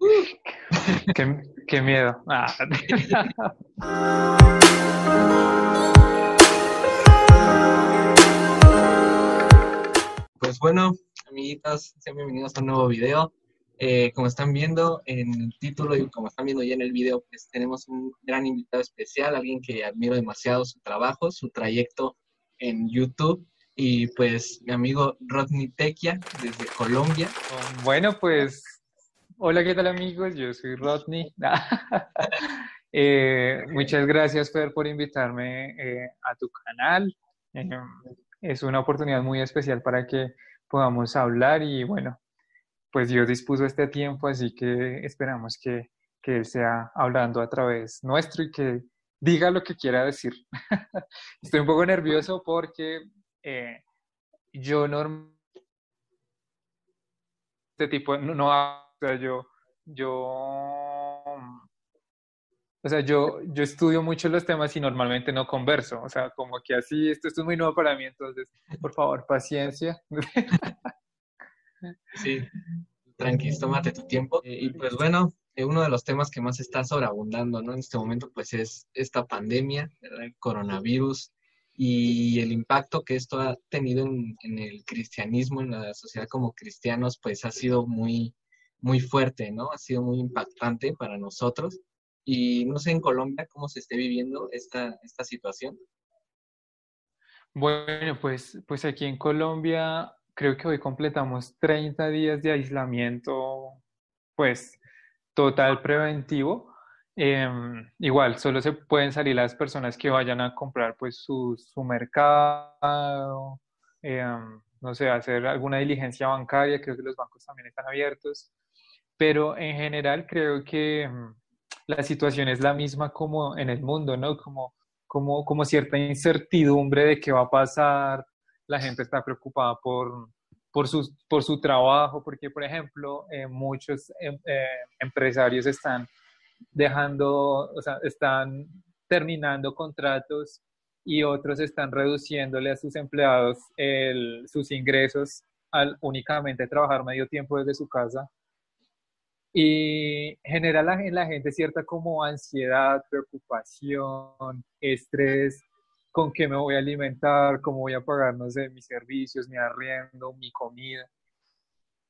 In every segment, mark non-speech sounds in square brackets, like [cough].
[laughs] qué, miedo. Ah. Pues bueno, amiguitas, sean bienvenidos a un nuevo video. Eh, como están viendo en el título y como están viendo ya en el video, pues tenemos un gran invitado especial, alguien que admiro demasiado su trabajo, su trayecto en YouTube y pues mi amigo Rodney Tequia desde Colombia. Bueno, pues hola, ¿qué tal amigos? Yo soy Rodney. [laughs] Eh, muchas gracias, Fer, por invitarme eh, a tu canal. Eh, es una oportunidad muy especial para que podamos hablar y bueno, pues Dios dispuso este tiempo, así que esperamos que, que Él sea hablando a través nuestro y que diga lo que quiera decir. [laughs] Estoy un poco nervioso porque yo no este tipo no, no o sea, yo yo o sea, yo, yo estudio mucho los temas y normalmente no converso. O sea, como que así, esto, es muy nuevo para mí, entonces, por favor, paciencia. [laughs] Sí, tranquilo, tómate tu tiempo. Eh, y pues bueno, eh, uno de los temas que más está sobreabundando, ¿no? En este momento, pues es esta pandemia, el coronavirus y el impacto que esto ha tenido en, el cristianismo, en la sociedad como cristianos, pues ha sido muy, muy fuerte, ¿no? Ha sido muy impactante para nosotros. Y no sé en Colombia cómo se esté viviendo esta, esta situación. Bueno, pues, pues aquí en Colombia creo que hoy completamos 30 días de aislamiento, pues total preventivo. Em, igual, solo se pueden salir las personas que vayan a comprar pues su, su mercado, em, no sé, hacer alguna diligencia bancaria, creo que los bancos también están abiertos, pero en general creo que em, la situación es la misma como en el mundo, ¿no? Como, como, como cierta incertidumbre de qué va a pasar, la gente está preocupada por, por, su, por su trabajo, porque, por ejemplo, eh, muchos em, eh, empresarios están dejando, o sea, están terminando contratos y otros están reduciéndole a sus empleados sus ingresos al únicamente trabajar medio tiempo desde su casa. Y genera en la gente cierta como ansiedad, preocupación, estrés, con qué me voy a alimentar, cómo voy a pagar, no sé, mis servicios, mi arriendo, mi comida.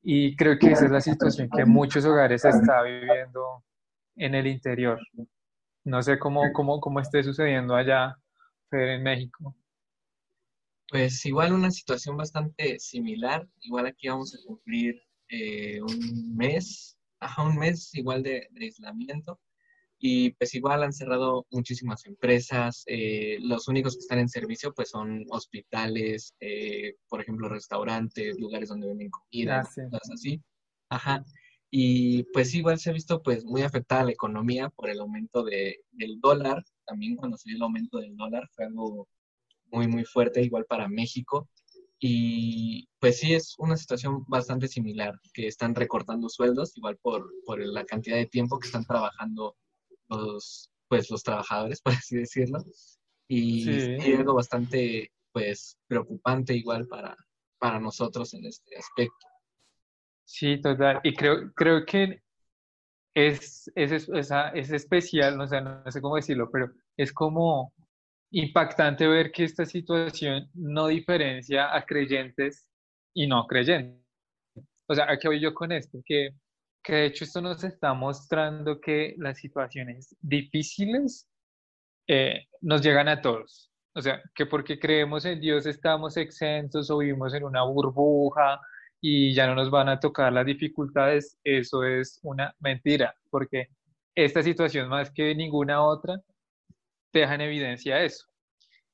Y creo que esa es la situación que muchos hogares está viviendo en el interior. No sé cómo, cómo, cómo esté sucediendo allá, en México. Pues igual una situación bastante similar. Igual aquí vamos a cumplir eh, un mes, ajá, un mes igual de aislamiento y pues igual han cerrado muchísimas empresas. Eh, los únicos que están en servicio pues son hospitales, eh, por ejemplo, restaurantes, lugares donde venden comida, ah, cosas así. Ajá. Y pues igual se ha visto pues muy afectada la economía por el aumento de, del dólar. También cuando se dio el aumento del dólar fue algo muy, muy fuerte, igual para México. Y pues sí, es una situación bastante similar, que están recortando sueldos, igual por, por la cantidad de tiempo que están trabajando los, pues, los trabajadores, [laughs] por así decirlo. Y es algo bastante pues, preocupante igual para, para nosotros en este aspecto. Sí, total. Y creo, creo que es, es, es especial, no sé, no sé cómo decirlo, pero es como impactante ver que esta situación no diferencia a creyentes y no creyentes. O sea, ¿a qué voy yo con esto? Que que de hecho esto nos está mostrando que las situaciones difíciles eh, nos llegan a todos. O sea, que porque creemos en Dios estamos exentos o vivimos en una burbuja y ya no nos van a tocar las dificultades, eso es una mentira, porque esta situación más que ninguna otra deja en evidencia eso.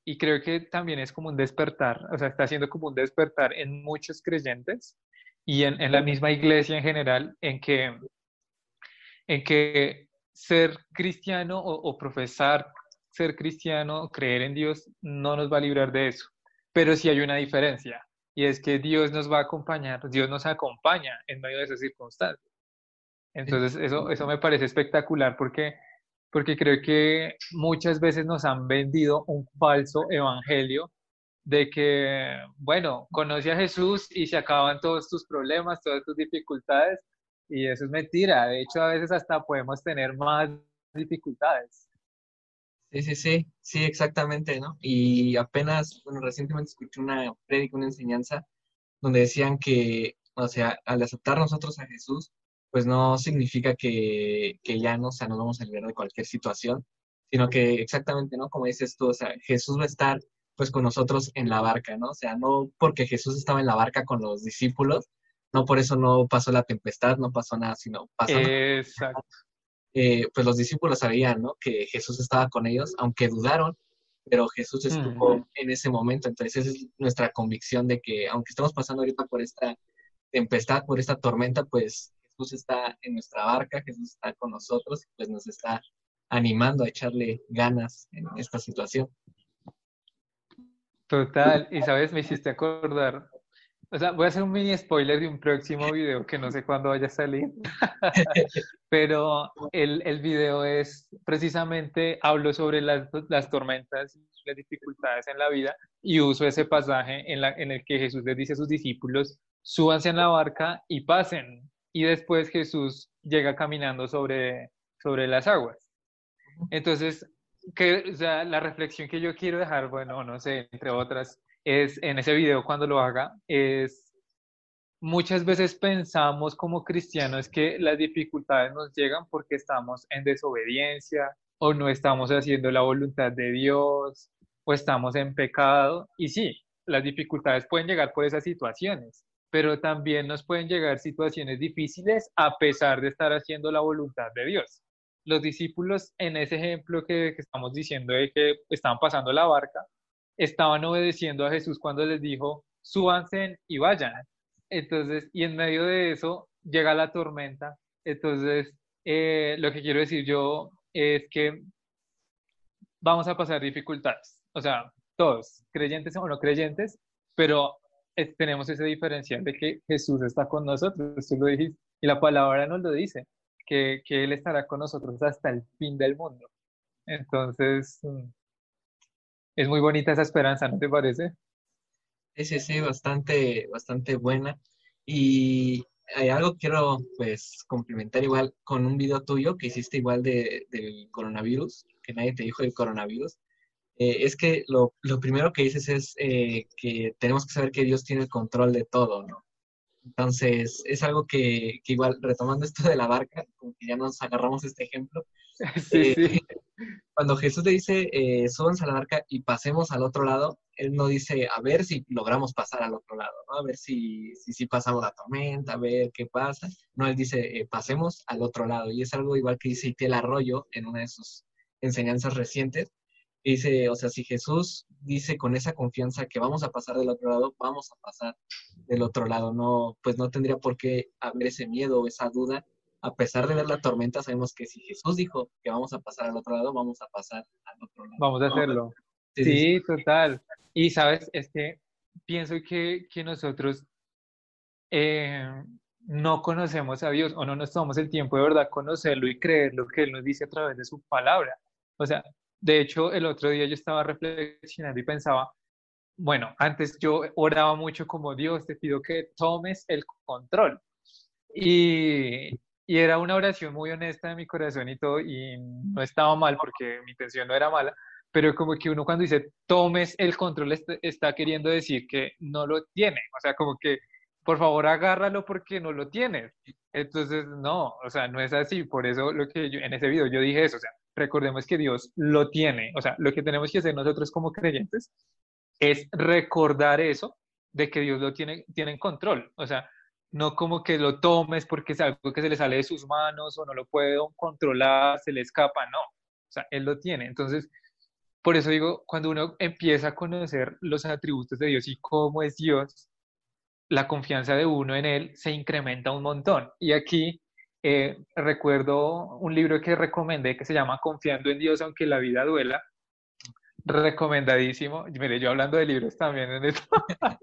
Y creo que también es como un despertar, o sea, está siendo como un despertar en muchos creyentes y en, en, la misma iglesia en general, en que, en que ser cristiano o, profesar ser cristiano, creer en Dios, no nos va a librar de eso. Pero sí hay una diferencia, y es que Dios nos va a acompañar, Dios nos acompaña en medio de esas circunstancias. Entonces, eso, eso me parece espectacular porque, porque creo que muchas veces nos han vendido un falso evangelio de que, bueno, conoce a Jesús y se acaban todos tus problemas, todas tus dificultades, Y eso es mentira. De hecho, a veces hasta podemos tener más dificultades. Sí, sí, sí, sí, exactamente, ¿no? Y apenas, bueno, recientemente escuché una prédica, una enseñanza, donde decían que, o sea, al aceptar nosotros a Jesús, pues no significa que, que ya no, o sea, nos vamos a liberar de cualquier situación, sino que exactamente, ¿no? Como dices tú, o sea, Jesús va a estar pues con nosotros en la barca, ¿no? O sea, no porque Jesús estaba en la barca con los discípulos, no por eso no pasó la tempestad, no pasó nada, sino pasó. Exacto. Eh, pues los discípulos sabían, ¿no? Que Jesús estaba con ellos, aunque dudaron, pero Jesús estuvo en ese momento. Entonces, esa es nuestra convicción de que, aunque estamos pasando ahorita por esta tempestad, por esta tormenta, pues Jesús está en nuestra barca, Jesús está con nosotros, pues nos está animando a echarle ganas en esta situación. Total, y sabes, me hiciste acordar, o sea, voy a hacer un mini spoiler de un próximo video que no sé cuándo vaya a salir, [laughs] pero el, el video es precisamente, hablo sobre las, las tormentas las dificultades en la vida y uso ese pasaje en, la, en el que Jesús les dice a sus discípulos, súbanse en la barca y pasen. Y después Jesús llega caminando sobre, sobre las aguas. Entonces, que, o sea, la reflexión que yo quiero dejar, bueno, no sé, entre otras, es en ese video cuando lo haga, es muchas veces pensamos como cristianos que las dificultades nos llegan porque estamos en desobediencia o no estamos haciendo la voluntad de Dios o estamos en pecado. Y sí, las dificultades pueden llegar por esas situaciones, pero también nos pueden llegar situaciones difíciles a pesar de estar haciendo la voluntad de Dios los discípulos en ese ejemplo que, estamos diciendo de que estaban pasando la barca, estaban obedeciendo a Jesús cuando les dijo, súbanse y vayan. Entonces, y en medio de eso llega la tormenta. Entonces, eh, lo que quiero decir yo es que vamos a pasar dificultades. O sea, todos, creyentes o no creyentes, pero tenemos ese diferencial de que Jesús está con nosotros, tú lo dijiste, y la palabra nos lo dice que, Él estará con nosotros hasta el fin del mundo. Entonces, mm, es muy bonita esa esperanza, ¿no te parece? Sí, sí, bastante, bastante buena. Y hay algo que quiero, pues, complementar igual con un video tuyo que hiciste igual de, del coronavirus, que nadie te dijo del coronavirus. Eh, es que lo, lo, primero que dices es eh, que tenemos que saber que Dios tiene el control de todo, ¿no? Entonces, es algo que, igual, retomando esto de la barca, como que ya nos agarramos este ejemplo, [laughs] eh, cuando Jesús le dice, eh, súbanse a la barca y pasemos al otro lado, él no dice, a ver si logramos pasar al otro lado, ¿no? A ver si, si, pasamos la tormenta, a ver qué pasa. No, él dice, eh, pasemos al otro lado. Y es algo igual que dice Itiel Arroyo en una de sus enseñanzas recientes, dice, o sea, si Jesús dice con esa confianza que vamos a pasar del otro lado, vamos a pasar del otro lado, no, pues no tendría por qué haber ese miedo o esa duda. A pesar de ver la tormenta, sabemos que si Jesús dijo que vamos a pasar al otro lado, vamos a pasar al otro lado. Vamos a hacerlo. Sí, total. Y sabes, es que pienso que, que nosotros eh, no conocemos a Dios o no nos tomamos el tiempo de verdad conocerlo y creer lo que Él nos dice a través de su palabra. O sea, de hecho, el otro día yo estaba reflexionando y pensaba, bueno, antes yo oraba mucho como Dios, te pido que tomes el control. Y, y era una oración muy honesta de mi corazón y todo, y no estaba mal porque mi intención no era mala, pero como que uno cuando dice tomes el control está queriendo decir que no lo tiene, o sea, como que por favor agárralo porque no lo tienes. Entonces, no, o sea, no es así, por eso lo que yo en ese video yo dije eso, o sea, recordemos que Dios lo tiene. O sea, lo que tenemos que hacer nosotros como creyentes es recordar eso de que Dios lo tiene, tiene en control. O sea, no como que lo tomes porque es algo que se le sale de sus manos o no lo puede controlar, se le escapa, no. O sea, Él lo tiene. Entonces, por eso digo, cuando uno empieza a conocer los atributos de Dios y cómo es Dios, la confianza de uno en Él se incrementa un montón. Y aquí eh, recuerdo un libro que recomendé que se llama Confiando en Dios aunque la vida duela. Recomendadísimo. Mire, yo hablando de libros también en esto. [laughs]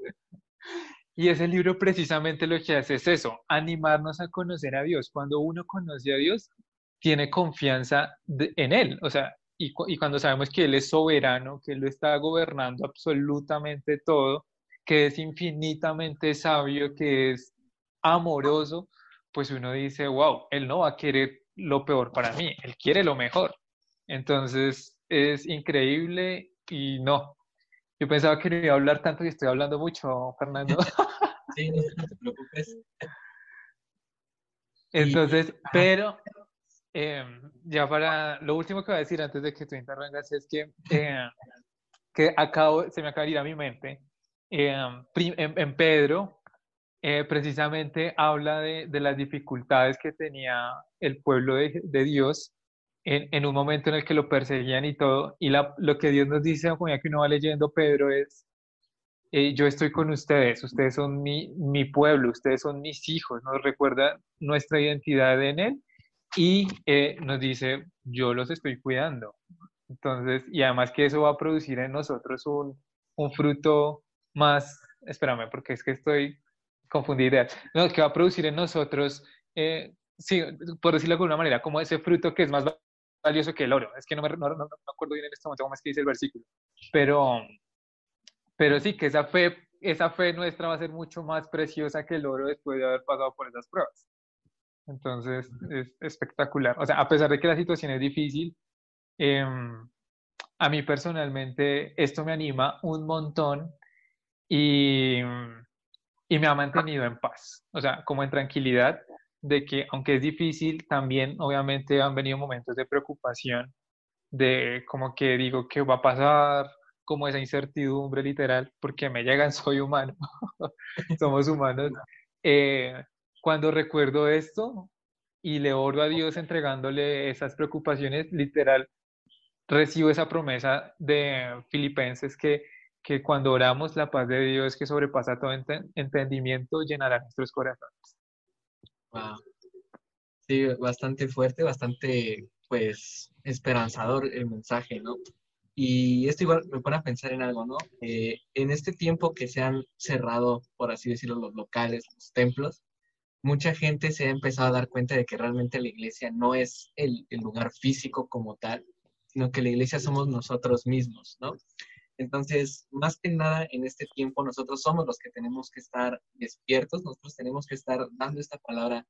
y ese libro precisamente lo que hace es eso, animarnos a conocer a Dios. Cuando uno conoce a Dios, tiene confianza en Él. O sea, y, y cuando sabemos que Él es soberano, que Él lo está gobernando absolutamente todo, que es infinitamente sabio, que es amoroso, pues uno dice, wow, él no va a querer lo peor para mí, él quiere lo mejor. Entonces es increíble y no. Yo pensaba que no iba a hablar tanto y estoy hablando mucho, Fernando. [laughs] Sí, no te preocupes. Entonces, pero em, ya para lo último que voy a decir antes de que tú intervengas es que, em, que acabo, se me acaba de ir a mi mente. Em, en, Pedro, eh, precisamente habla de, de, las dificultades que tenía el pueblo de, de Dios en, en, un momento en el que lo perseguían y todo. Y la, lo que Dios nos dice, como ya que uno va leyendo Pedro, es eh, yo estoy con ustedes, ustedes son mi, mi, pueblo, ustedes son mis hijos, nos recuerda nuestra identidad en Él y eh, nos dice, yo los estoy cuidando. Entonces, y además que eso va a producir en nosotros un, un fruto más, espérame, porque es que estoy confundida, no, que va a producir en nosotros, eh, sí, por decirlo de alguna manera, como ese fruto que es más valioso que el oro. Es que no me, no, no, acuerdo bien en este momento cómo es que dice el versículo, pero pero sí, que esa fe, esa fe nuestra va a ser mucho más preciosa que el oro después de haber pasado por esas pruebas. Entonces, es espectacular. O sea, a pesar de que la situación es difícil, em, a mí personalmente esto me anima un montón y, y me ha mantenido en paz. O sea, como en tranquilidad de que aunque es difícil, también obviamente han venido momentos de preocupación, de como que digo, ¿qué va a pasar? como esa incertidumbre literal, porque me llegan, [laughs] soy humano, [laughs] somos humanos. Eh, cuando recuerdo esto y le oro a Dios entregándole esas preocupaciones, literal, recibo esa promesa de Filipenses que, que cuando oramos la paz de Dios que sobrepasa todo entendimiento llenará nuestros corazones. Wow. Sí, bastante fuerte, bastante pues esperanzador el mensaje, ¿no? Y esto igual me pone a pensar en algo, ¿no? Eh, en este tiempo que se han cerrado, por así decirlo, los locales, los templos, mucha gente se ha empezado a dar cuenta de que realmente la iglesia no es el lugar físico como tal, sino que la iglesia somos nosotros mismos, ¿no? Entonces, más que nada en este tiempo, nosotros somos los que tenemos que estar despiertos, nosotros tenemos que estar dando esta palabra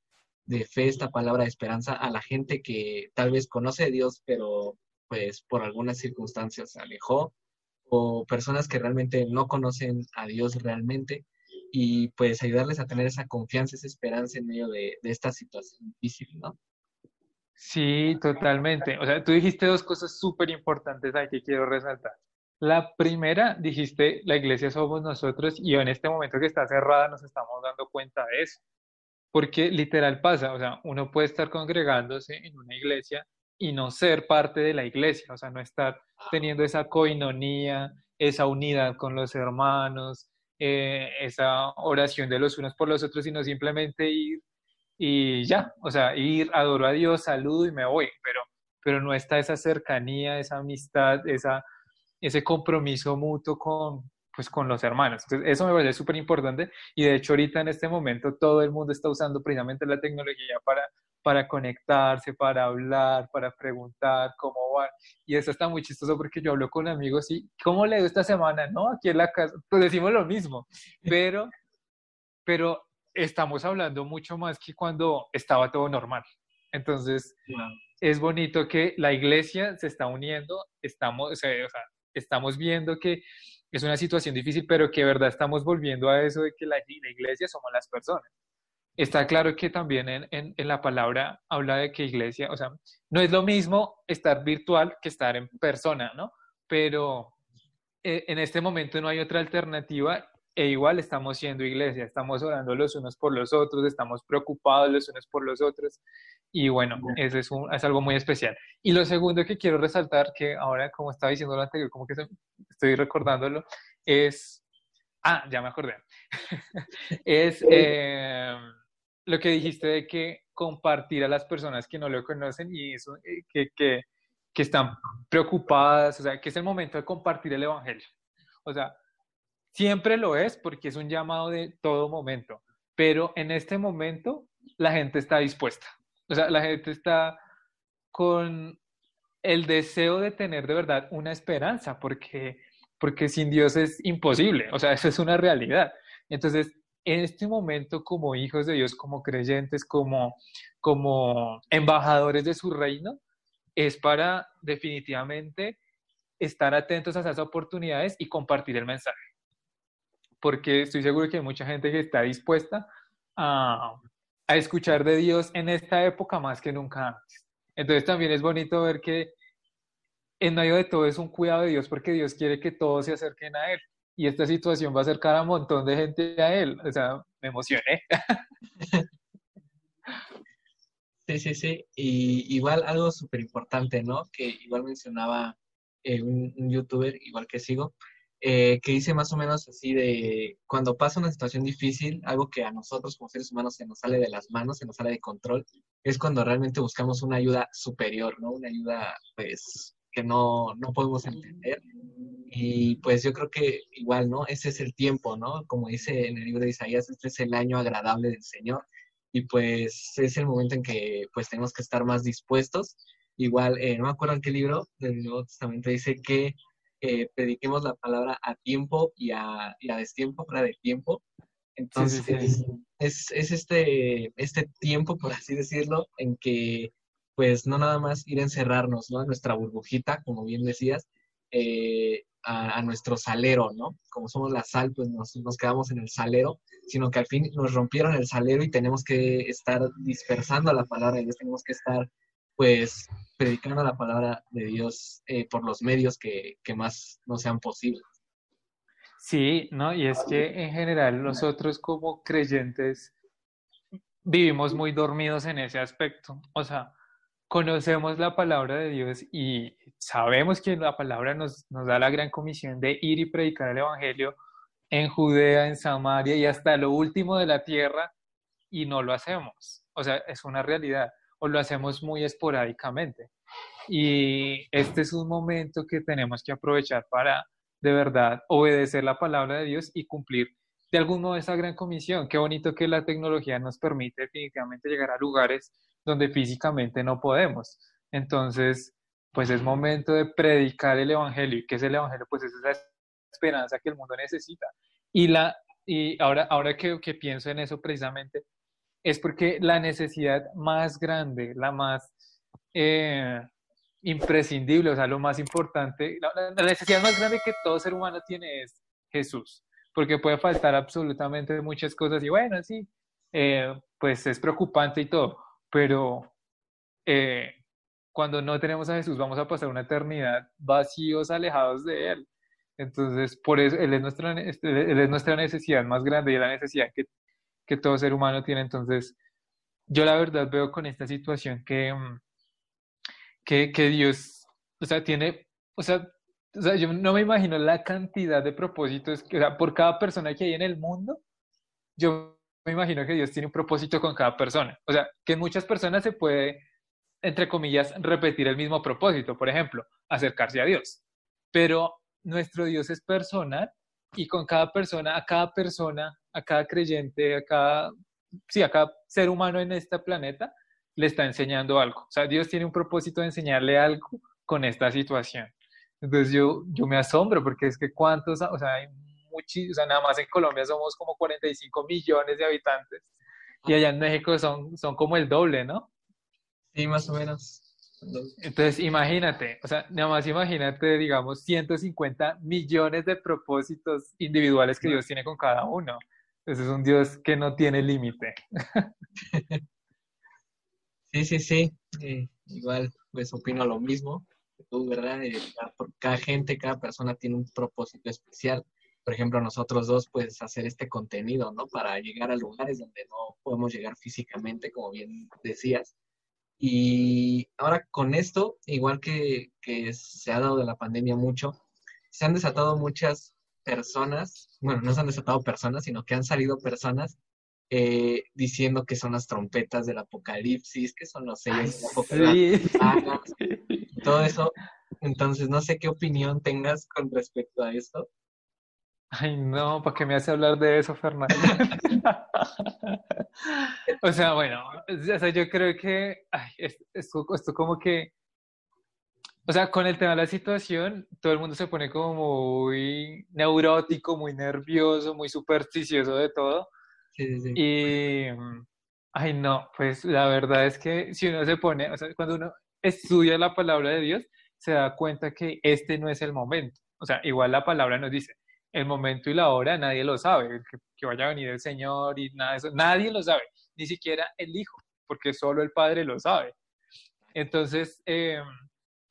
de fe, esta palabra de esperanza a la gente que tal vez conoce a Dios, pero pues por algunas circunstancias se alejó, o personas que realmente no conocen a Dios realmente, y pues ayudarles a tener esa confianza, esa esperanza en medio de, esta situación difícil, ¿no? Sí, totalmente. O sea, tú dijiste dos cosas súper importantes ahí que quiero resaltar. La primera, dijiste, la iglesia somos nosotros y en este momento que está cerrada nos estamos dando cuenta de eso. Porque literal pasa, o sea, uno puede estar congregándose en una iglesia y no ser parte de la iglesia, o sea, no estar teniendo esa coinonía, esa unidad con los hermanos, eh, esa oración de los unos por los otros, sino simplemente ir y ya, o sea, ir, adoro a Dios, saludo y me voy, pero, pero no está esa cercanía, esa amistad, esa, ese compromiso mutuo con, pues, con los hermanos. Entonces, eso me parece súper importante y de hecho ahorita en este momento todo el mundo está usando precisamente la tecnología para para conectarse, para hablar, para preguntar cómo van. Y eso está muy chistoso porque yo hablo con amigos y, ¿cómo le dio esta semana? No, aquí en la casa, pues decimos lo mismo, pero, pero estamos hablando mucho más que cuando estaba todo normal. Entonces, es bonito que la iglesia se está uniendo, estamos, o sea, estamos viendo que es una situación difícil, pero que de verdad estamos volviendo a eso de que la, la iglesia somos las personas. Está claro que también en, en, la palabra habla de que iglesia, o sea, no es lo mismo estar virtual que estar en persona, ¿no? Pero eh, en este momento no hay otra alternativa e igual estamos siendo iglesia, estamos orando los unos por los otros, estamos preocupados los unos por los otros y bueno, eso es, un, es algo muy especial. Y lo segundo que quiero resaltar, que ahora como estaba diciendo lo anterior, como que estoy recordándolo, es, ah, ya me acordé, [laughs] es... Eh, lo que dijiste de que compartir a las personas que no lo conocen y eso, eh, que, que, que, están preocupadas, o sea, que es el momento de compartir el Evangelio. O sea, siempre lo es porque es un llamado de todo momento, pero en este momento la gente está dispuesta. O sea, la gente está con el deseo de tener de verdad una esperanza, porque, porque sin Dios es imposible, o sea, eso es una realidad. Entonces, en este momento como hijos de Dios, como creyentes, como, como embajadores de su reino, es para definitivamente estar atentos a esas oportunidades y compartir el mensaje. Porque estoy seguro que hay mucha gente que está dispuesta a, escuchar de Dios en esta época más que nunca antes. Entonces también es bonito ver que en medio de todo es un cuidado de Dios porque Dios quiere que todos se acerquen a Él. Y esta situación va a acercar a un montón de gente a Él. O sea, me emocioné. [laughs] Sí, sí, sí. Y igual algo súper importante, ¿no? Que igual mencionaba eh, un, youtuber, igual que sigo, eh, que dice más o menos así de cuando pasa una situación difícil, algo que a nosotros como seres humanos se nos sale de las manos, se nos sale de control, es cuando realmente buscamos una ayuda superior, ¿no? Una ayuda, pues, que no, no podemos entender. Y pues yo creo que igual, ¿no? Ese es el tiempo, ¿no? Como dice en el libro de Isaías, este es el año agradable del Señor y pues es el momento en que pues tenemos que estar más dispuestos. Igual, eh, no me acuerdo en qué libro del Nuevo Testamento dice que eh, prediquemos la palabra a tiempo y a, y a destiempo, fuera de tiempo. Entonces, Es, es, este, este tiempo, por así decirlo, en que pues no nada más ir a encerrarnos, ¿no? A nuestra burbujita, como bien decías, eh, a, nuestro salero, ¿no? Como somos la sal, pues nos, nos, quedamos en el salero, sino que al fin nos rompieron el salero y tenemos que estar dispersando la palabra Dios, tenemos que estar, pues, predicando la palabra de Dios eh, por los medios que, que más no sean posibles. Sí, ¿no? Y es que en general nosotros como creyentes vivimos muy dormidos en ese aspecto. O sea, conocemos la palabra de Dios y sabemos que la palabra nos, nos da la gran comisión de ir y predicar el Evangelio en Judea, en Samaria y hasta lo último de la tierra y no lo hacemos. O sea, es una realidad o lo hacemos muy esporádicamente. Y este es un momento que tenemos que aprovechar para de verdad obedecer la palabra de Dios y cumplir de algún modo esa gran comisión. Qué bonito que la tecnología nos permite definitivamente llegar a lugares donde físicamente no podemos. Entonces, pues es momento de predicar el Evangelio. ¿Y qué es el Evangelio? Pues es esa esperanza que el mundo necesita. Y, la, y ahora, ahora que, que pienso en eso precisamente, es porque la necesidad más grande, la más eh, imprescindible, o sea, lo más importante, la, necesidad más grande que todo ser humano tiene es Jesús, porque puede faltar absolutamente muchas cosas y bueno, sí, eh, pues es preocupante y todo, pero eh, cuando no tenemos a Jesús vamos a pasar una eternidad vacíos, alejados de Él. Entonces, por eso Él es nuestra, este, él es nuestra necesidad más grande y la necesidad que, que todo ser humano tiene. Entonces, yo la verdad veo con esta situación que, mm, que, que Dios, o sea, tiene, o sea, o sea, yo no me imagino la cantidad de propósitos, que, o sea, por cada persona que hay en el mundo, yo me imagino que Dios tiene un propósito con cada persona. O sea, que en muchas personas se puede, entre comillas, repetir el mismo propósito. Por ejemplo, acercarse a Dios. Pero nuestro Dios es personal y con cada persona, a cada persona, a cada creyente, a cada, sí, a cada ser humano en este planeta, le está enseñando algo. O sea, Dios tiene un propósito de enseñarle algo con esta situación. Entonces yo, yo me asombro porque es que cuántos, o sea, hay o sea, nada más en Colombia somos como 45 millones de habitantes y allá en México son, son como el doble, ¿no? Sí, más o menos. Entonces, imagínate, o sea, nada más imagínate, digamos, 150 millones de propósitos individuales que Dios tiene con cada uno. Entonces es un Dios que no tiene límite. [laughs] Sí, sí, sí. Eh, igual, pues opino lo mismo tú, ¿verdad? Eh, cada gente, cada persona tiene un propósito especial por ejemplo, nosotros dos, pues hacer este contenido, ¿no? Para llegar a lugares donde no podemos llegar físicamente, como bien decías. Y ahora con esto, igual que, que se ha dado de la pandemia mucho, se han desatado muchas personas, bueno, no se han desatado personas, sino que han salido personas eh, diciendo que son las trompetas del apocalipsis, que son los sellos del apocalipsis, [laughs] todo eso. Entonces, no sé qué opinión tengas con respecto a esto. Ay, no, ¿para qué me hace hablar de eso, Fernando? [laughs] o sea, bueno, o sea, yo creo que ay, esto, esto, como que, o sea, con el tema de la situación, todo el mundo se pone como muy neurótico, muy nervioso, muy supersticioso de todo, Sí, sí, sí. Y, ay no, pues la verdad es que si uno se pone, o sea, cuando uno estudia la palabra de Dios, se da cuenta que este no es el momento. O sea, igual la palabra nos dice, el momento y la hora nadie lo sabe, que, que vaya a venir el Señor y nada de eso, nadie lo sabe, ni siquiera el Hijo, porque solo el Padre lo sabe. Entonces, eh,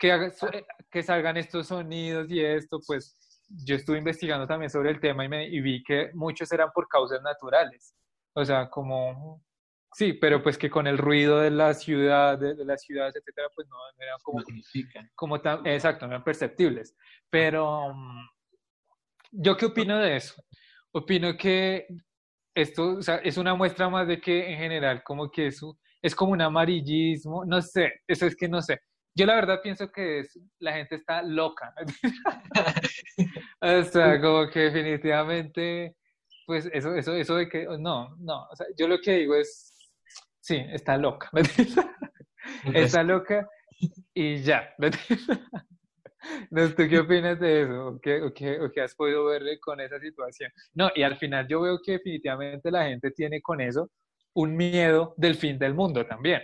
que, eh, que salgan estos sonidos y esto, pues yo estuve investigando también sobre el tema y, me, y vi que muchos eran por causas naturales. O sea, como, sí, pero pues que con el ruido de la ciudad, de, de las ciudades, etcétera, pues no, no eran como Magnifica. como tan, exacto, no eran perceptibles. Pero, mm, ¿yo qué opino de eso? Opino que esto o sea, es una muestra más de que en general como que eso es como un amarillismo, no sé, eso es que no sé. Yo la verdad pienso que es- la gente está loca. [laughs] O sea, como que definitivamente, pues eso, eso, eso de que, no, no, o sea, yo lo que digo es, sí, está loca. Está loca y ya. No, ¿Tú qué opinas de eso? ¿O qué, o qué- o qué has podido ver con esa situación? No, y al final yo veo que definitivamente la gente tiene con eso un miedo del fin del mundo también.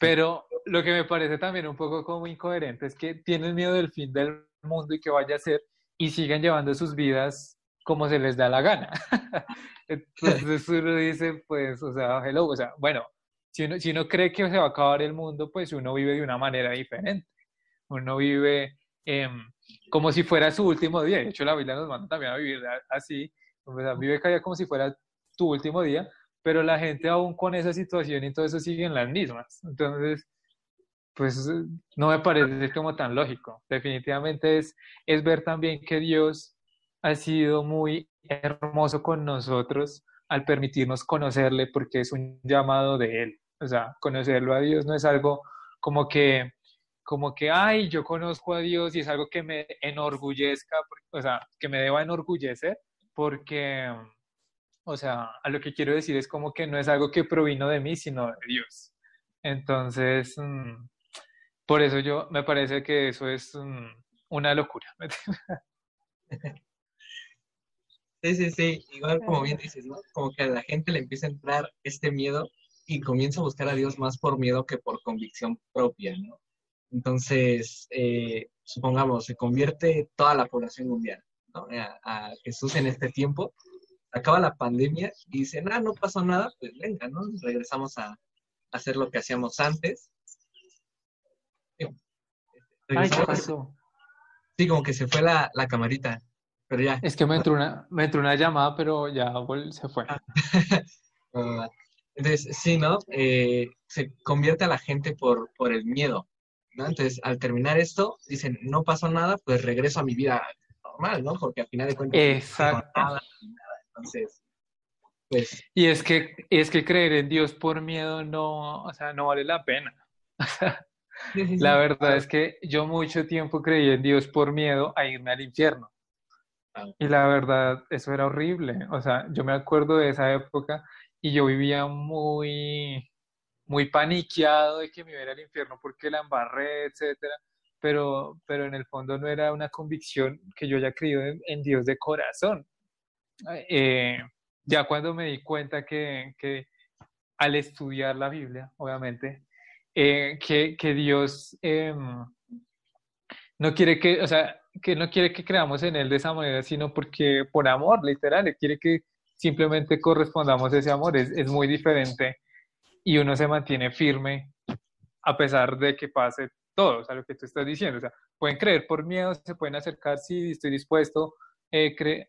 Pero lo que me parece también un poco como incoherente es que tienen miedo del fin del mundo y que vaya a ser y siguen llevando sus vidas como se les da la gana. [laughs] Entonces uno dice, pues, o sea, hello, o sea, bueno, si uno, si uno cree que se va a acabar el mundo, pues uno vive de una manera diferente. Uno vive em, como si fuera su último día. De hecho, la Biblia nos manda también a vivir así. O sea, vive cada día como si fuera tu último día, pero la gente aún con esa situación y todo eso siguen las mismas. Entonces, pues no me parece como tan lógico. Definitivamente es, es ver también que Dios ha sido muy hermoso con nosotros al permitirnos conocerle porque es un llamado de Él. O sea, conocerlo a Dios no es algo como que, como que, ay, yo conozco a Dios y es algo que me enorgullezca, o sea, que me deba enorgullecer porque, o sea, a lo que quiero decir es como que no es algo que provino de mí, sino de Dios. Entonces, mm, por eso yo me parece que eso es mm, una locura. [laughs] Sí, sí, sí, igual como bien dices, ¿no? Como que a la gente le empieza a entrar este miedo y comienza a buscar a Dios más por miedo que por convicción propia, ¿no? Entonces, eh, supongamos, se convierte toda la población mundial, ¿no? A, a Jesús en este tiempo, acaba la pandemia y dicen, ah, no pasó nada, pues venga, ¿no? Regresamos a, a hacer lo que hacíamos antes. Ay, ¿qué pasó? Sí, como que se fue la, la camarita, pero ya. Es que me entró una, me entró una llamada, pero ya se fue. [laughs] Ah, Entonces, sí, ¿no? Eh, se convierte a la gente por, por el miedo, ¿no? Entonces, al terminar esto, dicen, no pasó nada, pues regreso a mi vida normal, ¿no? Porque al final de cuentas, Exacto. nada. Entonces, pues, Y es que, es que creer en Dios por miedo no, o sea, no vale la pena. [laughs] La verdad es que yo mucho tiempo creí en Dios por miedo a irme al infierno. Claro. Y la verdad, eso era horrible. O sea, yo me acuerdo de esa época y yo vivía muy, muy paniqueado de que me iba a ir al infierno porque la embarré, etcétera. Pero, pero en el fondo no era una convicción que yo haya creído en, en Dios de corazón. Eh, ya cuando me di cuenta que, que al estudiar la Biblia, obviamente, eh, que, que Dios em, no quiere que, o sea, que no quiere que creamos en Él de esa manera, sino porque por amor, literal, Él quiere que simplemente correspondamos ese amor, es, es muy diferente y uno se mantiene firme a pesar de que pase todo, o sea, lo que tú estás diciendo, o sea, pueden creer por miedo, se pueden acercar, sí, estoy dispuesto, eh, cre-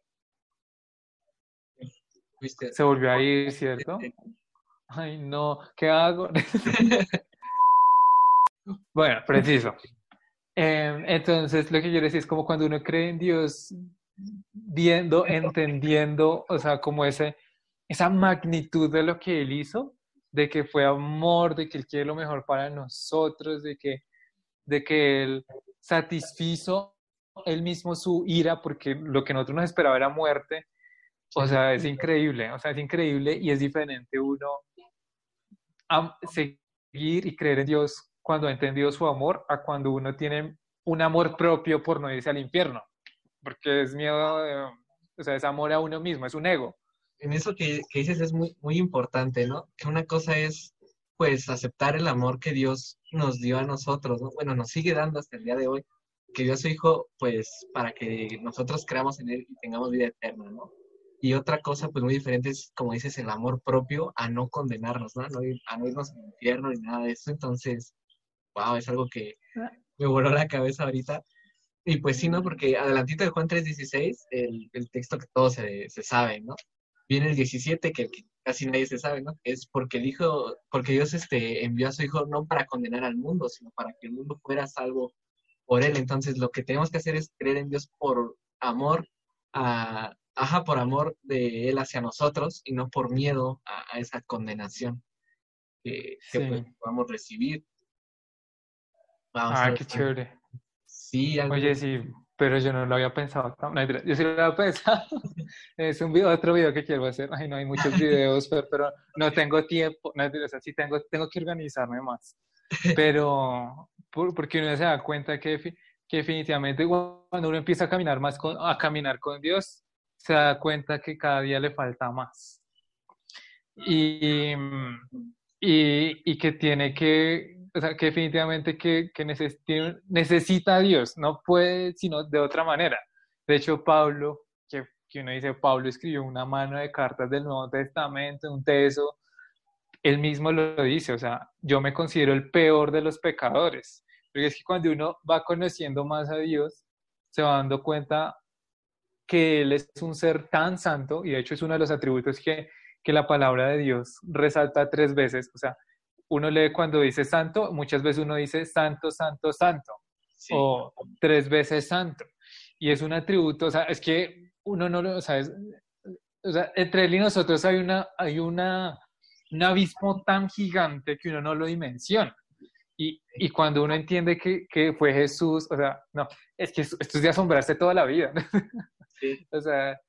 se volvió a ir, ¿cierto? [laughs] Ay, no, ¿qué hago? [laughs] Bueno, preciso. Eh, entonces, lo que yo decía es como cuando uno cree en Dios, viendo, entendiendo, o sea, como ese, esa magnitud de lo que Él hizo, de que fue amor, de que Él quiere lo mejor para nosotros, de que, de que Él satisfizo Él mismo su ira, porque lo que nosotros nos esperaba era muerte. O sea, es increíble, o sea, es increíble y es diferente uno am- seguir y creer en Dios cuando ha entendido su amor a cuando uno tiene un amor propio por no irse al infierno, porque es miedo, de- o sea, es amor a uno mismo, es un ego. en eso que, que, dices es muy, muy importante, ¿no? Que una cosa es, pues, aceptar el amor que Dios nos dio a nosotros, ¿no? Bueno, nos sigue dando hasta el día de hoy, que dio a su Hijo, pues, para que nosotros creamos en Él y tengamos vida eterna, ¿no? Y otra cosa, pues, muy diferente es, como dices, el amor propio a no condenarnos, ¿no? A no, a no irnos al infierno ni nada de eso. Entonces, wow, es algo que ah. me voló la cabeza ahorita. Y pues sí, ¿no? Porque adelantito de Juan 3.16, el, el texto que todos se, se sabe, ¿no? Viene el 17, que, casi nadie se sabe, ¿no? Es porque el Hijo, porque Dios este, envió a su Hijo no para condenar al mundo, sino para que el mundo fuera salvo por Él. Entonces, lo que tenemos que hacer es creer en Dios por amor, a, ajá, por amor de Él hacia nosotros y no por miedo a, esa condenación que, pues, podamos recibir. ah, qué chévere. Sí, Oye, sí, pero yo no lo había pensado. yo sí lo había pensado. [laughs] es un video, otro video que quiero hacer. Ay, no hay muchos videos, pero, no tengo tiempo. No, o sea, sí tengo, tengo que organizarme más. Pero porque uno se da cuenta que, que definitivamente cuando uno empieza a caminar más con, a caminar con Dios, se da cuenta que cada día le falta más. Y, y, y que tiene que o sea, que definitivamente que, que necesita, necesita a Dios, no puede sino de otra manera. De hecho, Pablo, que, que uno dice, Pablo escribió una mano de cartas del Nuevo Testamento, un teso, él mismo lo dice, o sea, yo me considero el peor de los pecadores, porque es que cuando uno va conociendo más a Dios, se va dando cuenta que Él es un ser tan santo, y de hecho es uno de los atributos que, que la palabra de Dios resalta tres veces, o sea, uno lee cuando dice santo, muchas veces uno dice santo, santo, santo, o tres veces santo. Y es un atributo, o sea, es que uno no lo, sabe, o sea, entre él y nosotros hay, una, hay una, un abismo tan gigante que uno no lo dimensiona. Y, y cuando uno entiende que, que, fue Jesús, o sea, no, es que esto, es de asombrarse toda la vida. [laughs] Sí. o sea,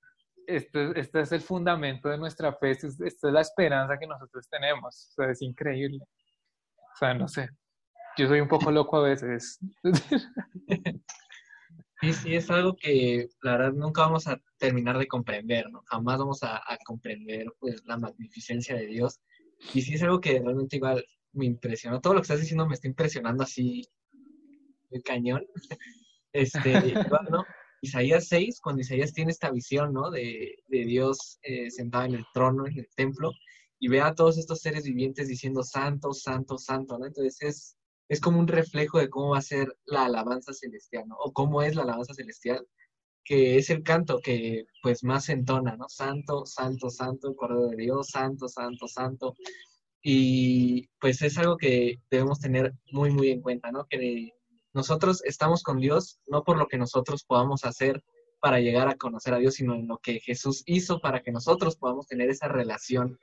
esto, este es el fundamento de nuestra fe, esta es, la esperanza que nosotros tenemos. O sea, es increíble. O sea, no sé. Yo soy un poco [laughs] loco a veces. Sí, sí, es algo que la verdad nunca vamos a terminar de comprender, ¿no? Jamás vamos a, a comprender pues la magnificencia de Dios. Y sí es algo que realmente igual me impresionó. Todo lo que estás diciendo me está impresionando así, el cañón. [laughs] Este, [laughs] igual, ¿no? Isaías 6, cuando Isaías tiene esta visión, ¿no? De, de Dios eh, sentado en el trono, en el templo, y ve a todos estos seres vivientes diciendo santo, santo, santo, ¿no? Entonces es, es como un reflejo de cómo va a ser la alabanza celestial, ¿no? O cómo es la alabanza celestial, que es el canto que pues más entona, ¿no? Santo, santo, santo, Cordero de Dios, santo, santo, santo. Y pues es algo que debemos tener muy, muy en cuenta, ¿no? Que nosotros estamos con Dios no por lo que nosotros podamos hacer para llegar a conocer a Dios, sino en lo que Jesús hizo para que nosotros podamos tener esa relación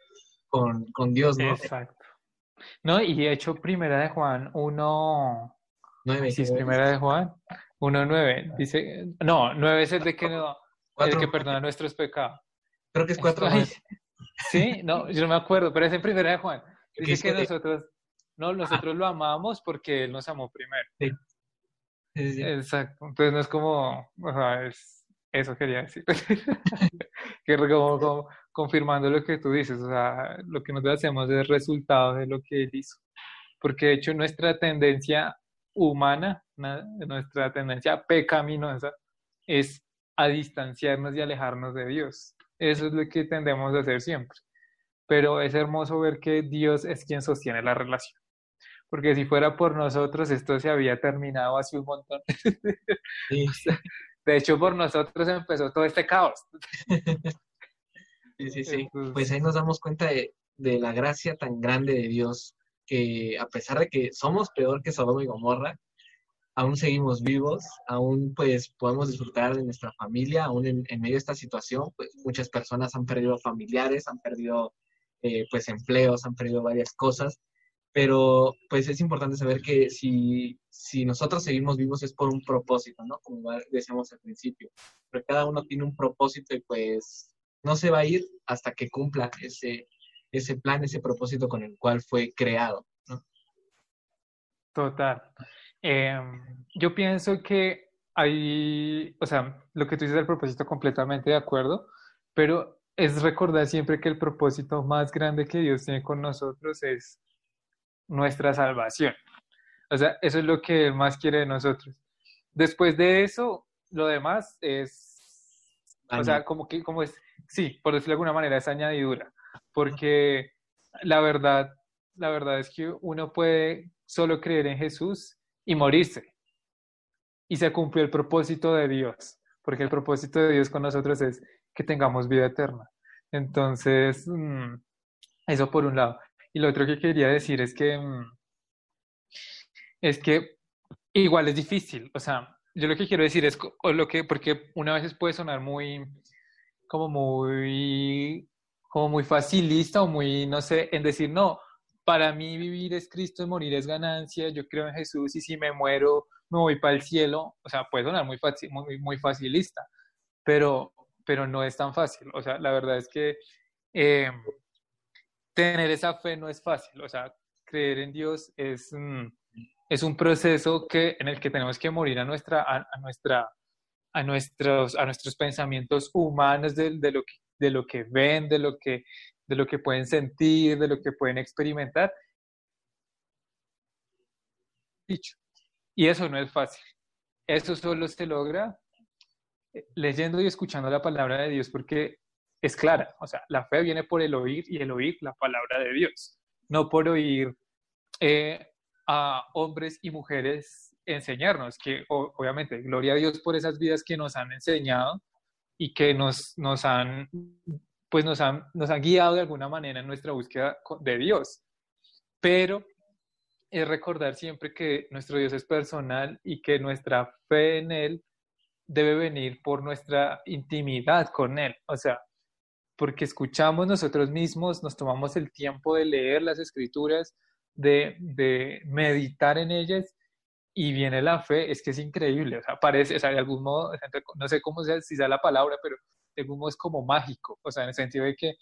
con, con Dios, ¿no? Exacto. No, y de hecho, primera de Juan 1... 9. Sí, es primera de Juan 1.9. Dice, no, 9 es el de que, no, el que perdona nuestros pecados. Creo que es 4. Sí, no, yo no me acuerdo, pero es en primera de Juan. Dice que nosotros, no, nosotros lo amamos porque Él nos amó primero. Sí. Exacto. Entonces no es como, o sea, es, eso quería decir. [laughs] [laughs] que como, confirmando lo que tú dices, o sea, lo que nosotros hacemos es resultado de lo que él hizo. Porque de hecho nuestra tendencia humana, nuestra tendencia pecaminosa es a distanciarnos y alejarnos de Dios. Eso es lo que tendemos a hacer siempre. Pero es hermoso ver que Dios es quien sostiene la relación porque si fuera por nosotros esto se había terminado hace un montón. [laughs] De hecho, por nosotros empezó todo este caos. Sí, sí, sí. Pues ahí nos damos cuenta de, de, la gracia tan grande de Dios, que a pesar de que somos peor que Sodoma y Gomorra, aún seguimos vivos, aún pues podemos disfrutar de nuestra familia, aún en, medio de esta situación, pues muchas personas han perdido familiares, han perdido eh, pues empleos, han perdido varias cosas, pero pues es importante saber que si, si nosotros seguimos vivos es por un propósito, ¿no? Como decíamos al principio, pero cada uno tiene un propósito y pues no se va a ir hasta que cumpla ese, ese plan, ese propósito con el cual fue creado, ¿no? Total. Em, yo pienso que hay, o sea, lo que tú dices del propósito completamente de acuerdo, pero es recordar siempre que el propósito más grande que Dios tiene con nosotros es nuestra salvación. O sea, eso es lo que Él más quiere de nosotros. Después de eso, lo demás es, o sea, como que, como es, sí, por decirlo de alguna manera, es añadidura, porque la verdad, la verdad es que uno puede solo creer en Jesús y morirse. Y se cumplió el propósito de Dios, porque el propósito de Dios con nosotros es que tengamos vida eterna. Entonces, mm, eso por un lado. Y lo otro que quería decir es que, mm, es que igual es difícil. O sea, yo lo que quiero decir es lo que, porque una vez puede sonar muy, como muy, como muy facilista o muy, no sé, en decir, no, para mí vivir es Cristo y morir es ganancia, yo creo en Jesús y si me muero me voy para el cielo. O sea, puede sonar muy, muy, muy facilista, pero pero no es tan fácil. O sea, la verdad es que eh, tener esa fe no es fácil. O sea, creer en Dios es, es un proceso que, en el que tenemos que morir a, nuestra, a, nuestra, a, nuestros, a nuestros pensamientos humanos de, lo que, de lo que ven, de lo que, de lo que pueden sentir, de lo que pueden experimentar. Y eso no es fácil. Eso solo se logra leyendo y escuchando la palabra de Dios porque es clara. O sea, la fe viene por el oír y el oír la palabra de Dios, no por oír eh, a hombres y mujeres enseñarnos, que obviamente, gloria a Dios por esas vidas que nos han enseñado y que nos, nos han pues nos han, nos han guiado de alguna manera en nuestra búsqueda de Dios. Pero es recordar siempre que nuestro Dios es personal y que nuestra fe en Él debe venir por nuestra intimidad con Él. O sea, porque escuchamos nosotros mismos, nos tomamos el tiempo de leer las escrituras, de, de meditar en ellas y viene la fe, es que es increíble, o sea, parece, o sea, de algún modo, no sé cómo sea, si sea la palabra, pero de algún modo es como mágico, o sea, en el sentido de que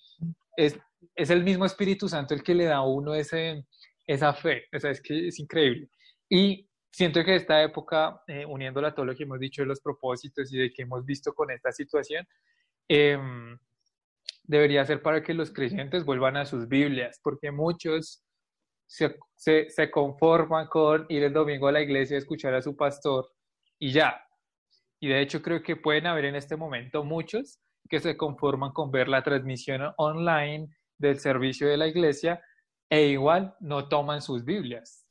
es, es el mismo Espíritu Santo el que le da a uno ese, esa fe, o sea, es que es increíble. Y siento que esta época, eh, uniéndola a todo lo que hemos dicho de los propósitos y de que hemos visto con esta situación, em, debería ser para que los creyentes vuelvan a sus Biblias, porque muchos se, se, conforman con ir el domingo a la iglesia a escuchar a su pastor y ya. Y de hecho creo que pueden haber en este momento muchos que se conforman con ver la transmisión online del servicio de la iglesia e igual no toman sus Biblias.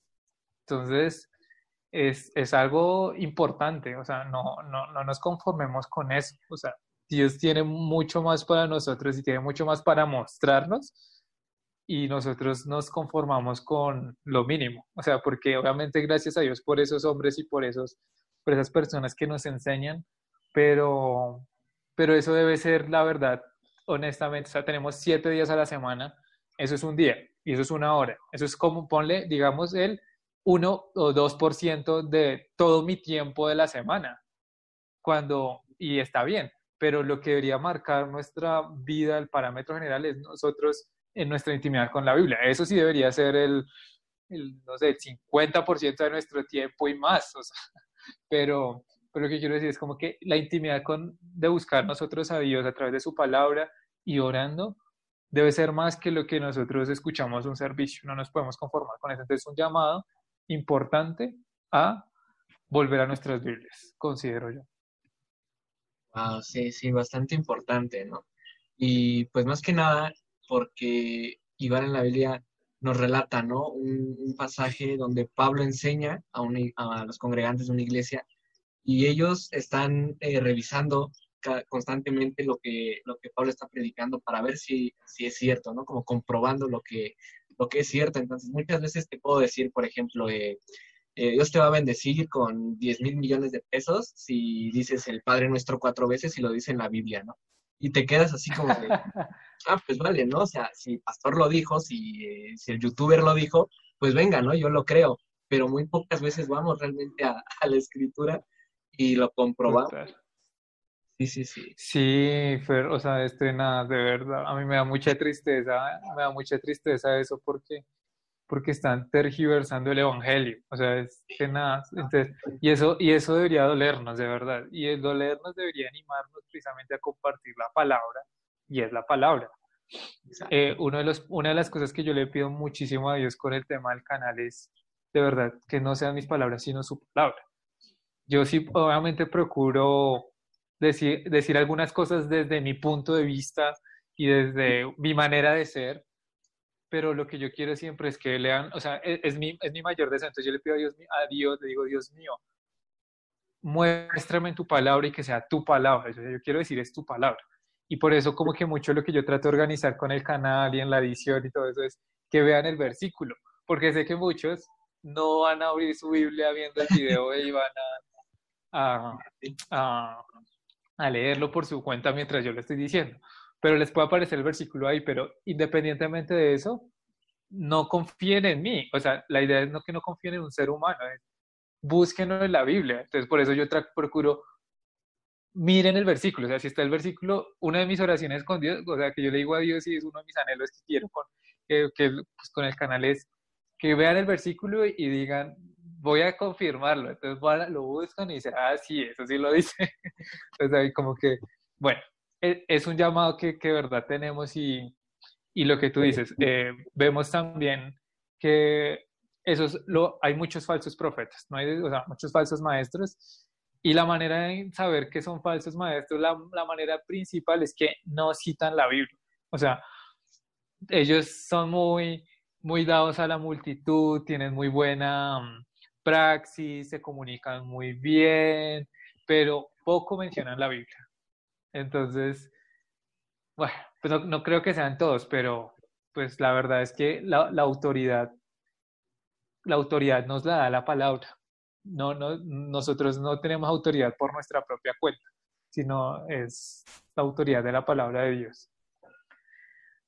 Entonces, es, es, algo importante, o sea, no, no, no nos conformemos con eso, o sea, Dios tiene mucho más para nosotros y tiene mucho más para mostrarnos y nosotros nos conformamos con lo mínimo, o sea, porque obviamente gracias a Dios por esos hombres y por, esos, por esas personas que nos enseñan, pero, pero eso debe ser la verdad, honestamente, o sea, tenemos siete días a la semana, eso es un día y eso es una hora, eso es como, ponle, digamos, el 1 o 2% de todo mi tiempo de la semana. Cuando, y está bien, pero lo que debería marcar nuestra vida, el parámetro general, es nosotros en nuestra intimidad con la Biblia. Eso sí debería ser el, no sé, el 50% de nuestro tiempo y más. [laughs] Pero, pero lo que quiero decir es como que la intimidad con, de buscar nosotros a Dios a través de su palabra y orando debe ser más que lo que nosotros escuchamos un servicio. No nos podemos conformar con eso. Entonces, un llamado importante a volver a nuestras Biblias, considero yo. Sí, sí, bastante importante, ¿no? Y pues más que nada, porque igual en la Biblia nos relata, ¿no? Un, pasaje donde Pablo enseña a, a, los congregantes de una iglesia y ellos están eh, revisando constantemente lo que, lo que Pablo está predicando para ver si, si es cierto, ¿no? Como comprobando lo que, lo que es cierto. Entonces, muchas veces te puedo decir, por ejemplo, eh, eh, Dios te va a bendecir con 10 mil millones de pesos si dices el Padre Nuestro cuatro veces y lo dice en la Biblia, ¿no? Y te quedas así como de, [laughs] ah, pues vale, ¿no? O sea, si el pastor lo dijo, si, eh, si el youtuber lo dijo, pues venga, ¿no? Yo lo creo, pero muy pocas veces vamos realmente a, [laughs] a la escritura y lo comprobamos. Sí, sí, sí. Sí, Fer, o sea, este nada, de verdad, a mí me da mucha tristeza, me da mucha tristeza eso porque, porque están tergiversando el evangelio, o sea, es que nada, entonces, y eso, y eso debería dolernos, de verdad, y el dolernos debería animarnos precisamente a compartir la palabra y es la palabra. Eh, uno de los, una de las cosas que yo le pido muchísimo a Dios con el tema del canal es, de verdad, que no sean mis palabras, sino su palabra. Yo sí, obviamente, procuro decir, decir algunas cosas desde mi punto de vista y desde mi manera de ser, pero lo que yo quiero siempre es que lean, o sea, e, es, mi, es mi mayor deseo, entonces yo le pido a Dios, a Dios, le digo, Dios mío, muéstrame tu palabra y que sea tu palabra, yo quiero decir es tu palabra. Y por eso como que mucho lo que yo trato de organizar con el canal y en la edición y todo eso es que vean el versículo, porque sé que muchos no van a abrir su Biblia viendo el video y van a, a, leerlo por su cuenta mientras yo lo estoy diciendo. Pero les puede aparecer el versículo ahí, pero independientemente de eso, no confíen en mí. O sea, la idea es no que no confíen en un ser humano, es búsquenlo en la Biblia. Entonces, por eso yo procuro miren el versículo, o sea, si está el versículo, una de mis oraciones con Dios, o sea, que yo le digo a Dios y es uno de mis anhelos que quiero con, que, pues, con el canal es que vean el versículo y digan, voy a confirmarlo, entonces lo buscan y dicen, ah, sí, eso sí lo dice. [laughs] entonces ahí como que, bueno, es, un llamado que, que verdad tenemos y, y lo que tú dices, eh, vemos también que esos, lo, hay muchos falsos profetas, ¿no? hay, o sea, muchos falsos maestros y la manera de saber que son falsos maestros, la, la, manera principal es que no citan la Biblia. O sea, ellos son muy, muy dados a la multitud, tienen muy buena um, praxis, se comunican muy bien, pero poco mencionan la Biblia. Entonces, bueno, pues no, no creo que sean todos, pero pues la verdad es que la, la autoridad, la autoridad nos la da la palabra no, no, nosotros no tenemos autoridad por nuestra propia cuenta, sino es la autoridad de la palabra de Dios.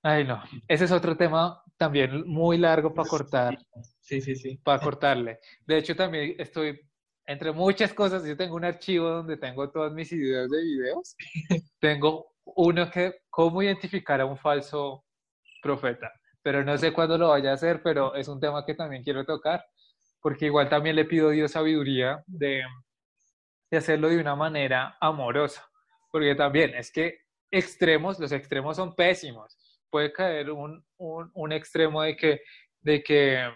Ay, no, ese es otro tema también muy largo para cortar. Sí, sí, sí. Para cortarle. De hecho, también estoy, entre muchas cosas, yo tengo un archivo donde tengo todas mis ideas de videos. [laughs] tengo uno que, cómo identificar a un falso profeta. Pero no sé cuándo lo vaya a hacer, pero es un tema que también quiero tocar porque igual también le pido a Dios sabiduría de, de hacerlo de una manera amorosa, porque también es que extremos, los extremos son pésimos. Puede caer un, un, un, extremo de que, de que,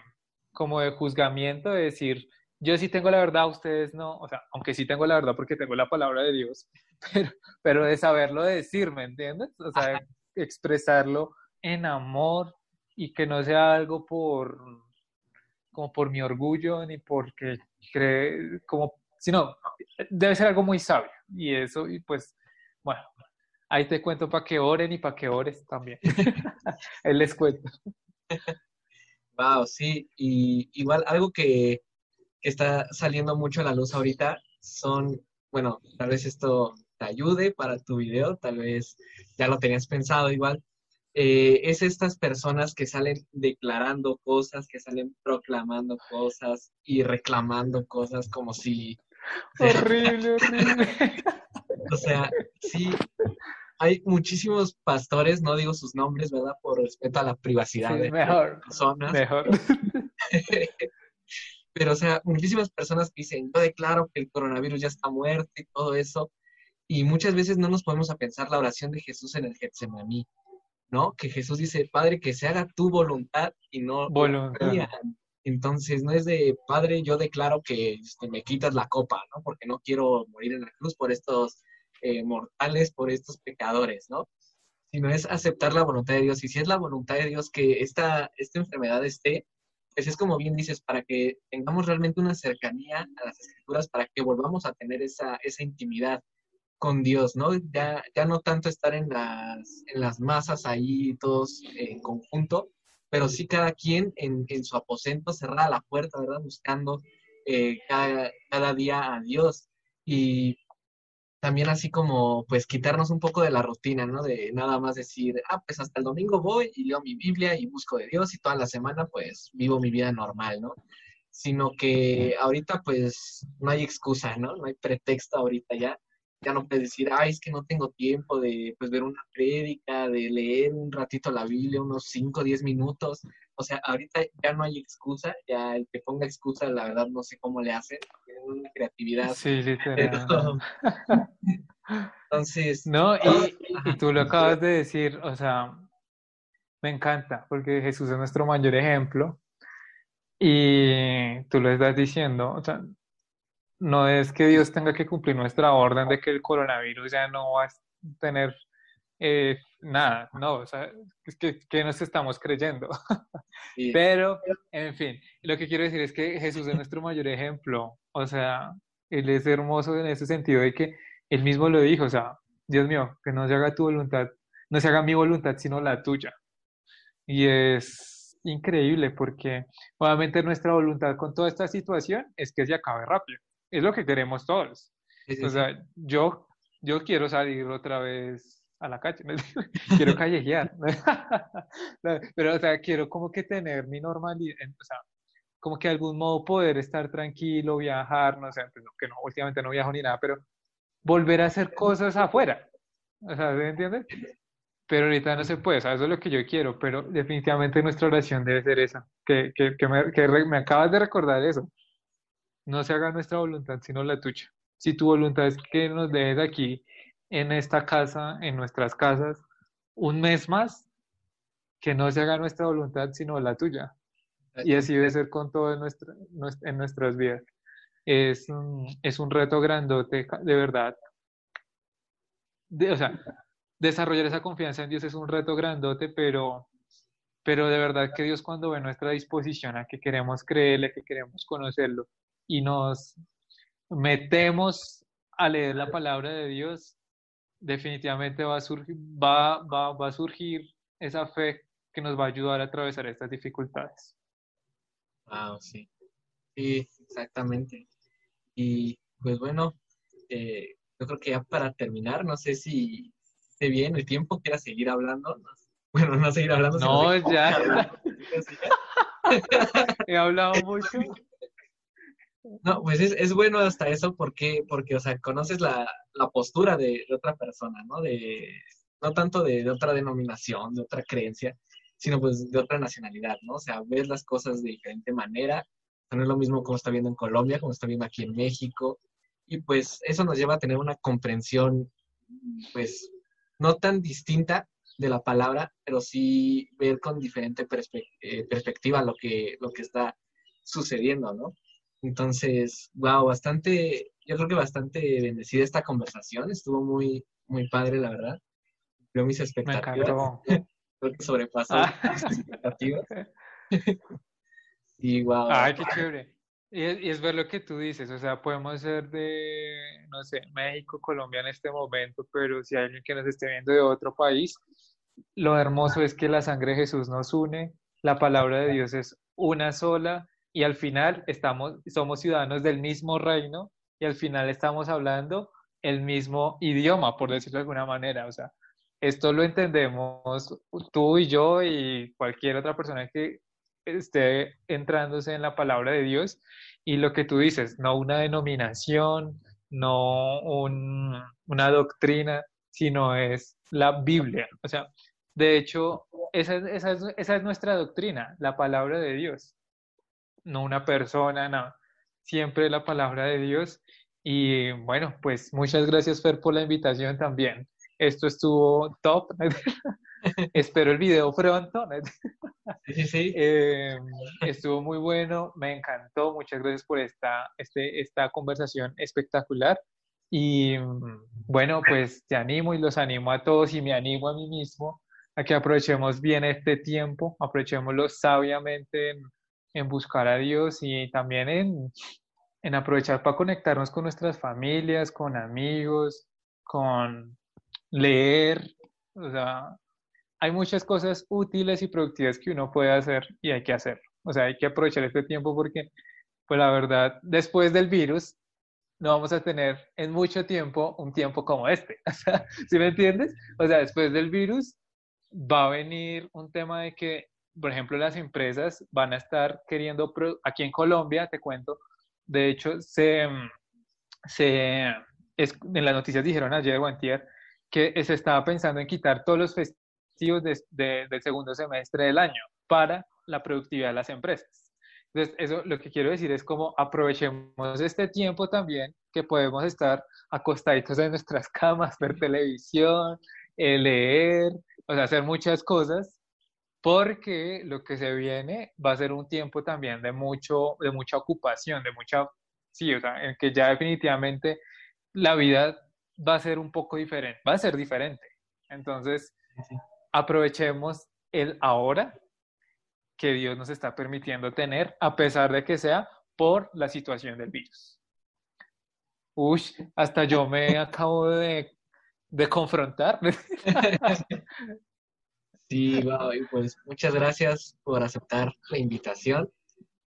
como de juzgamiento, de decir, yo sí tengo la verdad, ustedes no, o sea, aunque sí tengo la verdad porque tengo la palabra de Dios, [laughs] pero, pero de saberlo decir, ¿me entiendes? O sea, expresarlo en amor y que no sea algo por, como por mi orgullo ni porque cree, como, sino debe ser algo muy sabio. Y eso, y pues, bueno, ahí te cuento para que oren y para que ores también. [laughs] [laughs] Él les cuento. Wow, sí, y igual algo que, que está saliendo mucho a la luz ahorita son, bueno, tal vez esto te ayude para tu video, tal vez ya lo tenías pensado igual, eh, es estas personas que salen declarando cosas, que salen proclamando cosas y reclamando cosas como si... [laughs] Horrible, horrible. [laughs] o sea, sí, hay muchísimos pastores, no digo sus nombres, ¿verdad? Por respeto a la privacidad de mejor, personas. Mejor. [laughs] Pero, o sea, muchísimas personas dicen, yo declaro que el coronavirus ya está muerto y todo eso. Y muchas veces no nos podemos a pensar la oración de Jesús en el Getsemaní. ¿no? Que Jesús dice, Padre, que se haga tu voluntad y no voluntad. Entonces, no es de, Padre, yo declaro que este, me quitas la copa, ¿no? Porque no quiero morir en la cruz por estos eh, mortales, por estos pecadores, ¿no? Sino es aceptar la voluntad de Dios. Y si es la voluntad de Dios que esta, esta enfermedad esté, pues es como bien dices, para que tengamos realmente una cercanía a las escrituras, para que volvamos a tener esa, esa intimidad con Dios, ¿no? Ya, ya no tanto estar en las, en las masas ahí todos en conjunto, pero sí cada quien en, en su aposento cerrada la puerta, ¿verdad? Buscando eh, cada, cada, día a Dios. Y también así como, pues, quitarnos un poco de la rutina, ¿no? De nada más decir, ah, pues hasta el domingo voy y leo mi Biblia y busco de Dios y toda la semana, pues, vivo mi vida normal, ¿no? Sino que ahorita, pues, no hay excusa, ¿no? No hay pretexto ahorita ya ya no puedes decir, ay, es que no tengo tiempo de pues, ver una prédica, de leer un ratito la Biblia, unos 5 o 10 minutos. O sea, ahorita ya no hay excusa, ya el que ponga excusa, la verdad no sé cómo le hacen, tienen una creatividad. Sí, literal. [laughs] Entonces... No, y, y tú lo acabas de decir, o sea, me encanta, porque Jesús es nuestro mayor ejemplo. Y tú lo estás diciendo, o sea, no es que Dios tenga que cumplir nuestra orden de que el coronavirus ya no va a tener eh, nada, no, o sea, es que, que nos estamos creyendo. [laughs] Pero, en fin, lo que quiero decir es que Jesús es nuestro mayor ejemplo, o sea, Él es hermoso en ese sentido de que Él mismo lo dijo, o sea, Dios mío, que no se haga tu voluntad, no se haga mi voluntad, sino la tuya. Y es increíble porque obviamente nuestra voluntad con toda esta situación es que se acabe rápido. Es lo que queremos todos. o sea, yo, yo quiero salir otra vez a la calle, [laughs] quiero callejear, [laughs] pero o sea, quiero como que tener mi normalidad, o sea, como que de algún modo poder estar tranquilo, viajar, no sé, pues que no, últimamente no viajo ni nada, pero volver a hacer cosas afuera, o sea, ¿me entiendes? Pero ahorita no se puede, o sea, eso es lo que yo quiero, pero definitivamente nuestra oración debe ser esa, que, que, que, me, que me acabas de recordar eso, no se haga nuestra voluntad, sino la tuya. Si tu voluntad es que nos dejes aquí en esta casa, en nuestras casas, un mes más, que no se haga nuestra voluntad, sino la tuya. Y así debe ser con todo en, nuestra, en nuestras vidas. Es un, es un reto grandote, de verdad. o sea, desarrollar esa confianza en Dios es un reto grandote, pero, pero de verdad que Dios cuando ve nuestra disposición a que queremos creerle, que queremos conocerlo y nos metemos a leer la palabra de Dios, definitivamente va a, surgir, va, va, va a surgir esa fe que nos va a ayudar a atravesar estas dificultades. Wow, sí. Sí, exactamente. Y pues bueno, eh, yo creo que ya para terminar, no sé si esté bien el tiempo, quiera seguir hablando. Bueno, no seguir hablando. No, ya. [laughs] [laughs] He hablado mucho. No, pues es, es, bueno hasta eso porque, porque, o sea, conoces la, la postura de, otra persona, ¿no? De, no tanto de, otra denominación, de otra creencia, sino pues de otra nacionalidad, ¿no? O sea, ves las cosas de diferente manera, no es lo mismo como está viendo en Colombia, como está viendo aquí en México, y pues eso nos lleva a tener una comprensión, pues, no tan distinta de la palabra, pero sí ver con diferente eh, perspectiva lo que, lo que está sucediendo, ¿no? Entonces, wow, bastante, yo creo que bastante bendecida esta conversación, estuvo muy, muy padre, la verdad. Cumplió mis expectativas. [laughs] creo que sobrepasó ah. mis expectativas. [laughs] y wow. Ay, qué chévere. Y es, y es, ver lo que tú dices, o sea, podemos ser de, no sé, México, Colombia en este momento, pero si hay alguien que nos esté viendo de otro país, lo hermoso es que la sangre de Jesús nos une, la palabra de Dios es una sola, y al final estamos, somos ciudadanos del mismo reino y al final estamos hablando el mismo idioma, por decirlo de alguna manera. O sea, esto lo entendemos tú y yo y cualquier otra persona que esté entrándose en la palabra de Dios y lo que tú dices, no una denominación, no un, una doctrina, sino es la Biblia. O sea, de hecho, esa, esa, esa es nuestra doctrina, la palabra de Dios no una persona, no, siempre la palabra de Dios. Y bueno, pues muchas gracias Fer por la invitación también. Esto estuvo top. [laughs] Espero el video pronto. [laughs] sí, sí. Eh, estuvo muy bueno, me encantó. Muchas gracias por esta, este, esta conversación espectacular. Y bueno, pues te animo y los animo a todos y me animo a mí mismo a que aprovechemos bien este tiempo, aprovechémoslo sabiamente en, en buscar a Dios y también en, en aprovechar para conectarnos con nuestras familias, con amigos, con leer. O sea, hay muchas cosas útiles y productivas que uno puede hacer y hay que hacer. O sea, hay que aprovechar este tiempo porque, pues la verdad, después del virus, no vamos a tener en mucho tiempo un tiempo como este. [laughs] ¿sí me entiendes? O sea, después del virus va a venir un tema de que por ejemplo, las empresas van a estar queriendo, aquí en Colombia, te cuento, de hecho, se, se en las noticias dijeron ayer o antier que se estaba pensando en quitar todos los festivos de, del segundo semestre del año para la productividad de las empresas. Entonces, eso lo que quiero decir es como aprovechemos este tiempo también que podemos estar acostaditos en nuestras [laughs] camas, ver televisión, eh, leer, o sea, hacer muchas cosas, porque lo que se viene va a ser un tiempo también de mucho, de mucha ocupación, de mucha, sí, o sea, en que ya definitivamente la vida va a ser un poco diferente, va a ser diferente. Entonces, aprovechemos el ahora que Dios nos está permitiendo tener, a pesar de que sea por la situación del virus. Uy, hasta yo me acabo de, confrontar. [laughs] [laughs] Sí, pues muchas gracias por aceptar la invitación.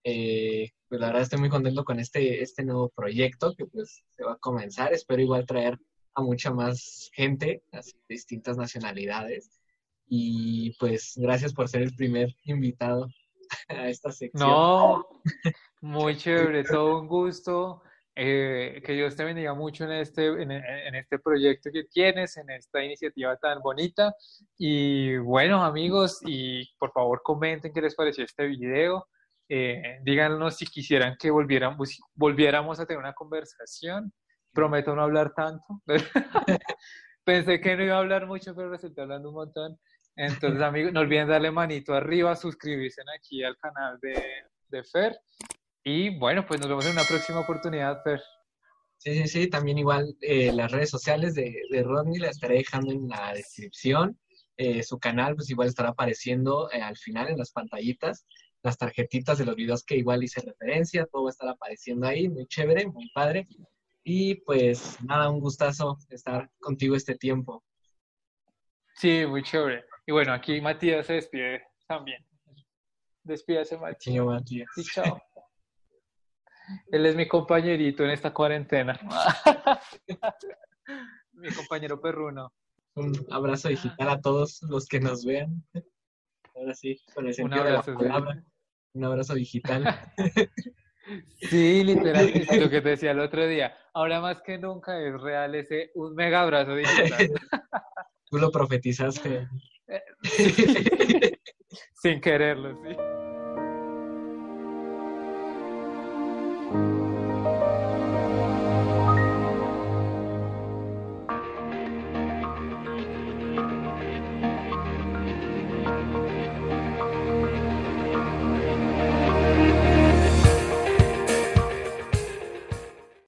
Eh, pues la verdad estoy muy contento con este, este nuevo proyecto que pues se va a comenzar. Espero igual traer a mucha más gente, de distintas nacionalidades. Y pues gracias por ser el primer invitado [laughs] a esta sección. No, muy chévere, todo un gusto. Eh, que Dios te bendiga mucho en este, en, este proyecto que tienes, en esta iniciativa tan bonita. Y bueno, amigos, y por favor comenten qué les pareció este video. Eh, díganos si quisieran que volviéramos, volviéramos a tener una conversación. Prometo no hablar tanto. [laughs] Pensé que no iba a hablar mucho, pero resulté hablando un montón. Entonces, amigos, no olviden darle manito arriba, suscribirse aquí al canal de, de Fer. Y bueno, pues nos vemos en una próxima oportunidad, Fer. Sí, sí, sí, también igual eh, las redes sociales de, de Rodney las estaré dejando en la descripción. Eh, su canal, pues igual estará apareciendo eh, al final en las pantallitas, las tarjetitas de los videos que igual hice referencia, todo va a estar apareciendo ahí, muy chévere, muy padre. Y pues nada, un gustazo estar contigo este tiempo. Sí, muy chévere. Y bueno, aquí Matías se despide también. Despídase, Matías. Matías. Y chao. [laughs] Él es mi compañerito en esta cuarentena. [laughs] mi compañero perruno. Un abrazo digital a todos los que nos vean. Ahora sí, con el sentido un abrazo, de la palabra. Un abrazo digital. [laughs] Sí, literal, [laughs] lo que te decía el otro día. Ahora más que nunca es real ese un mega abrazo digital. Tú lo profetizaste. Sin quererlo, sí.